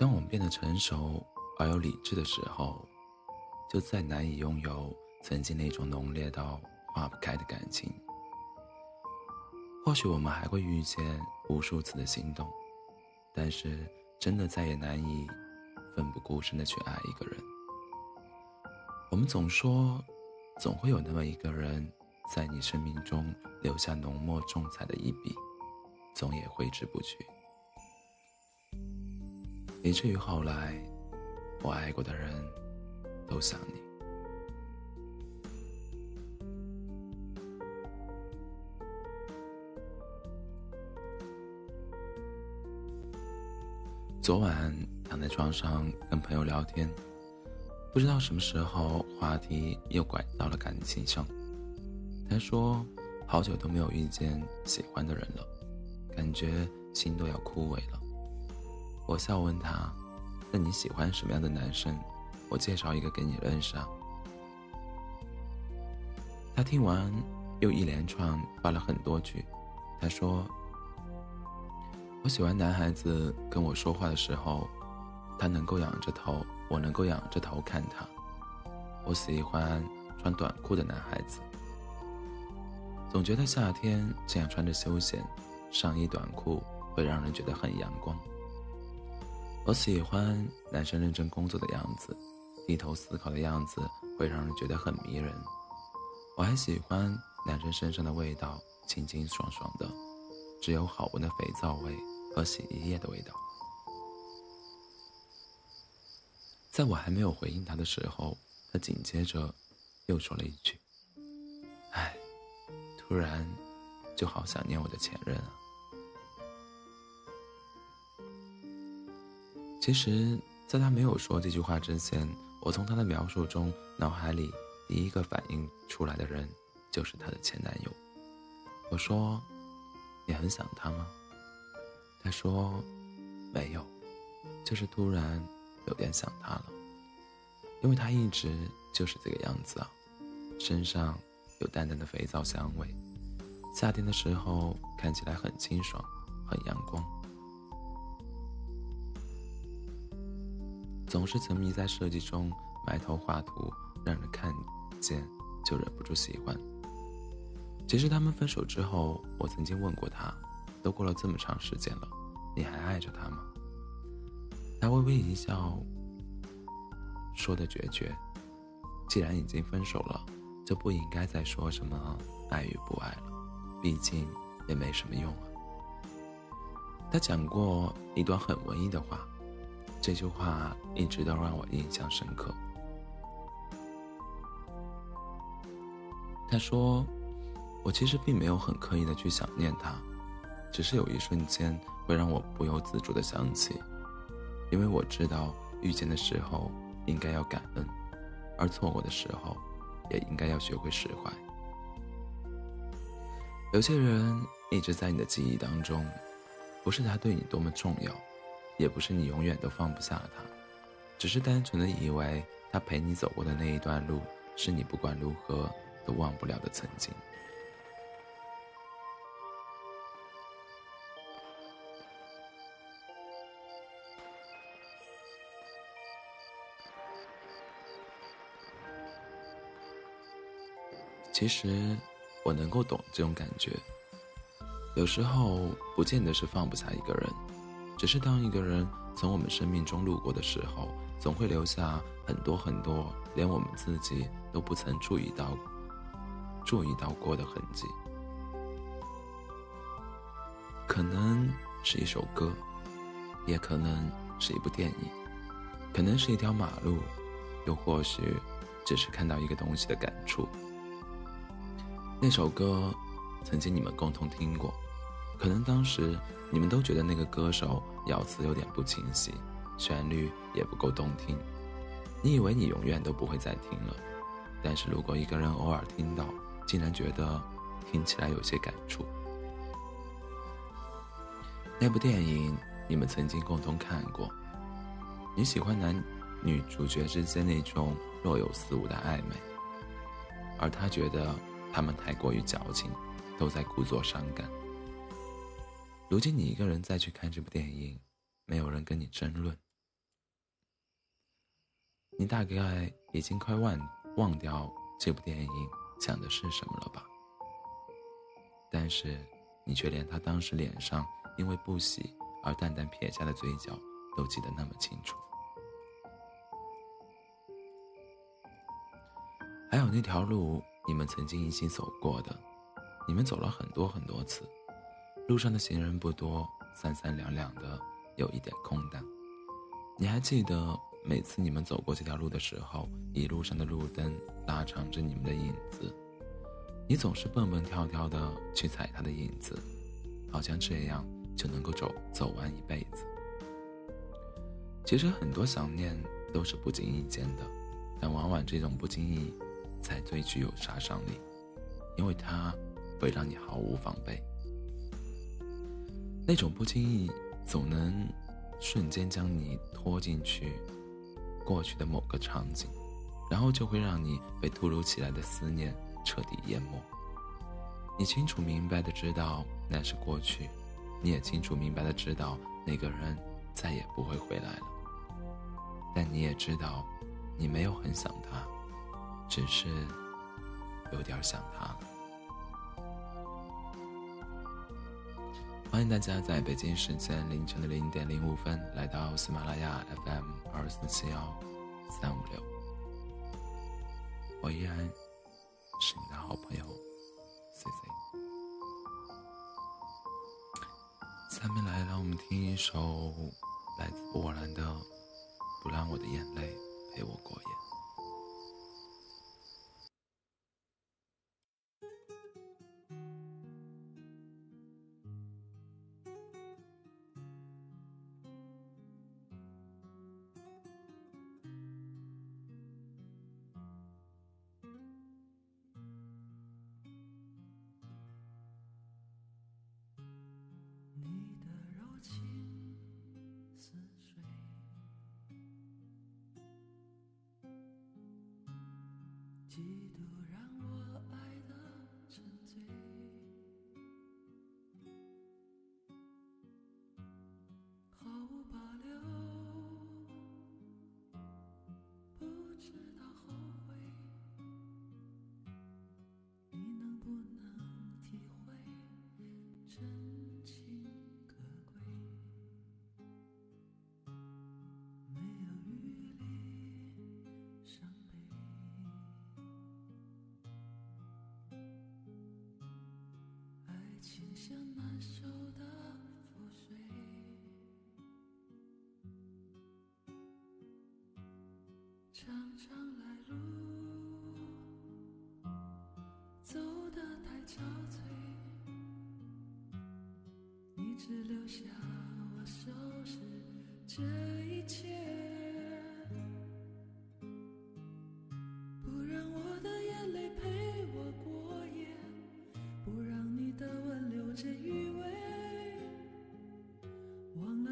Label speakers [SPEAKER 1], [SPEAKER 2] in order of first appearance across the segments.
[SPEAKER 1] 当我们变得成熟而又理智的时候，就再难以拥有曾经那种浓烈到化不开的感情。或许我们还会遇见无数次的心动，但是真的再也难以奋不顾身的去爱一个人。我们总说，总会有那么一个人，在你生命中留下浓墨重彩的一笔，总也挥之不去。以至于后来，我爱过的人，都想你。昨晚躺在床上跟朋友聊天，不知道什么时候话题又拐到了感情上。他说，好久都没有遇见喜欢的人了，感觉心都要枯萎了。我笑问他：“那你喜欢什么样的男生？我介绍一个给你认识啊。”他听完又一连串发了很多句。他说：“我喜欢男孩子跟我说话的时候，他能够仰着头，我能够仰着头看他。我喜欢穿短裤的男孩子，总觉得夏天这样穿着休闲上衣短裤会让人觉得很阳光。”我喜欢男生认真工作的样子，低头思考的样子会让人觉得很迷人。我还喜欢男生身上的味道清清爽爽的，只有好闻的肥皂味和洗衣液的味道。在我还没有回应他的时候，他紧接着又说了一句：“唉，突然就好想念我的前任啊。”其实，在他没有说这句话之前，我从他的描述中，脑海里第一个反应出来的人就是他的前男友。我说：“你很想他吗？”他说：“没有，就是突然有点想他了，因为他一直就是这个样子啊，身上有淡淡的肥皂香味，夏天的时候看起来很清爽，很阳光。”总是沉迷在设计中，埋头画图，让人看见就忍不住喜欢。其实他们分手之后，我曾经问过他，都过了这么长时间了，你还爱着他吗？他微微一笑，说的决绝：既然已经分手了，就不应该再说什么爱与不爱了，毕竟也没什么用啊。他讲过一段很文艺的话。这句话一直都让我印象深刻。他说：“我其实并没有很刻意的去想念他，只是有一瞬间会让我不由自主的想起，因为我知道遇见的时候应该要感恩，而错过的时候也应该要学会释怀。有些人一直在你的记忆当中，不是他对你多么重要。”也不是你永远都放不下他，只是单纯的以为他陪你走过的那一段路，是你不管如何都忘不了的曾经。其实，我能够懂这种感觉。有时候，不见得是放不下一个人。只是当一个人从我们生命中路过的时候，总会留下很多很多连我们自己都不曾注意到、注意到过的痕迹。可能是一首歌，也可能是一部电影，可能是一条马路，又或许只是看到一个东西的感触。那首歌，曾经你们共同听过。可能当时你们都觉得那个歌手咬词有点不清晰，旋律也不够动听，你以为你永远都不会再听了。但是如果一个人偶尔听到，竟然觉得听起来有些感触。那部电影你们曾经共同看过，你喜欢男女主角之间那种若有似无的暧昧，而他觉得他们太过于矫情，都在故作伤感。如今你一个人再去看这部电影，没有人跟你争论，你大概已经快忘忘掉这部电影讲的是什么了吧？但是，你却连他当时脸上因为不喜而淡淡撇下的嘴角都记得那么清楚。还有那条路，你们曾经一起走过的，你们走了很多很多次，路上的行人不多，三三两两的，有一点空荡。你还记得每次你们走过这条路的时候，一路上的路灯拉长着你们的影子，你总是蹦蹦跳跳的去踩他的影子，好像这样就能够走走完一辈子。其实很多想念都是不经意间的，但往往这种不经意。才最具有杀伤力，因为它会让你毫无防备。那种不经意，总能瞬间将你拖进去过去的某个场景，然后就会让你被突如其来的思念彻底淹没。你清楚明白的知道那是过去，你也清楚明白的知道那个人再也不会回来了，但你也知道，你没有很想他。只是有点想他了。欢迎大家在北京时间凌晨的零点零五分来到喜马拉雅 FM 二四七幺三五六，我依然是你的好朋友 C C。下面来，让我们听一首来自波兰的《不让我的眼泪陪我过夜》。
[SPEAKER 2] Jesus. 像难收的覆水，常常来路走得太憔悴，你只留下我收拾这一切。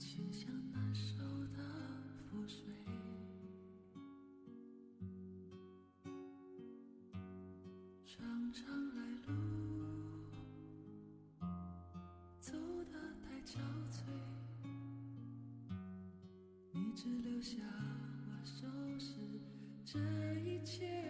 [SPEAKER 2] 情像难收的覆水常常来路走得太憔悴，你只留下我收拾这一切，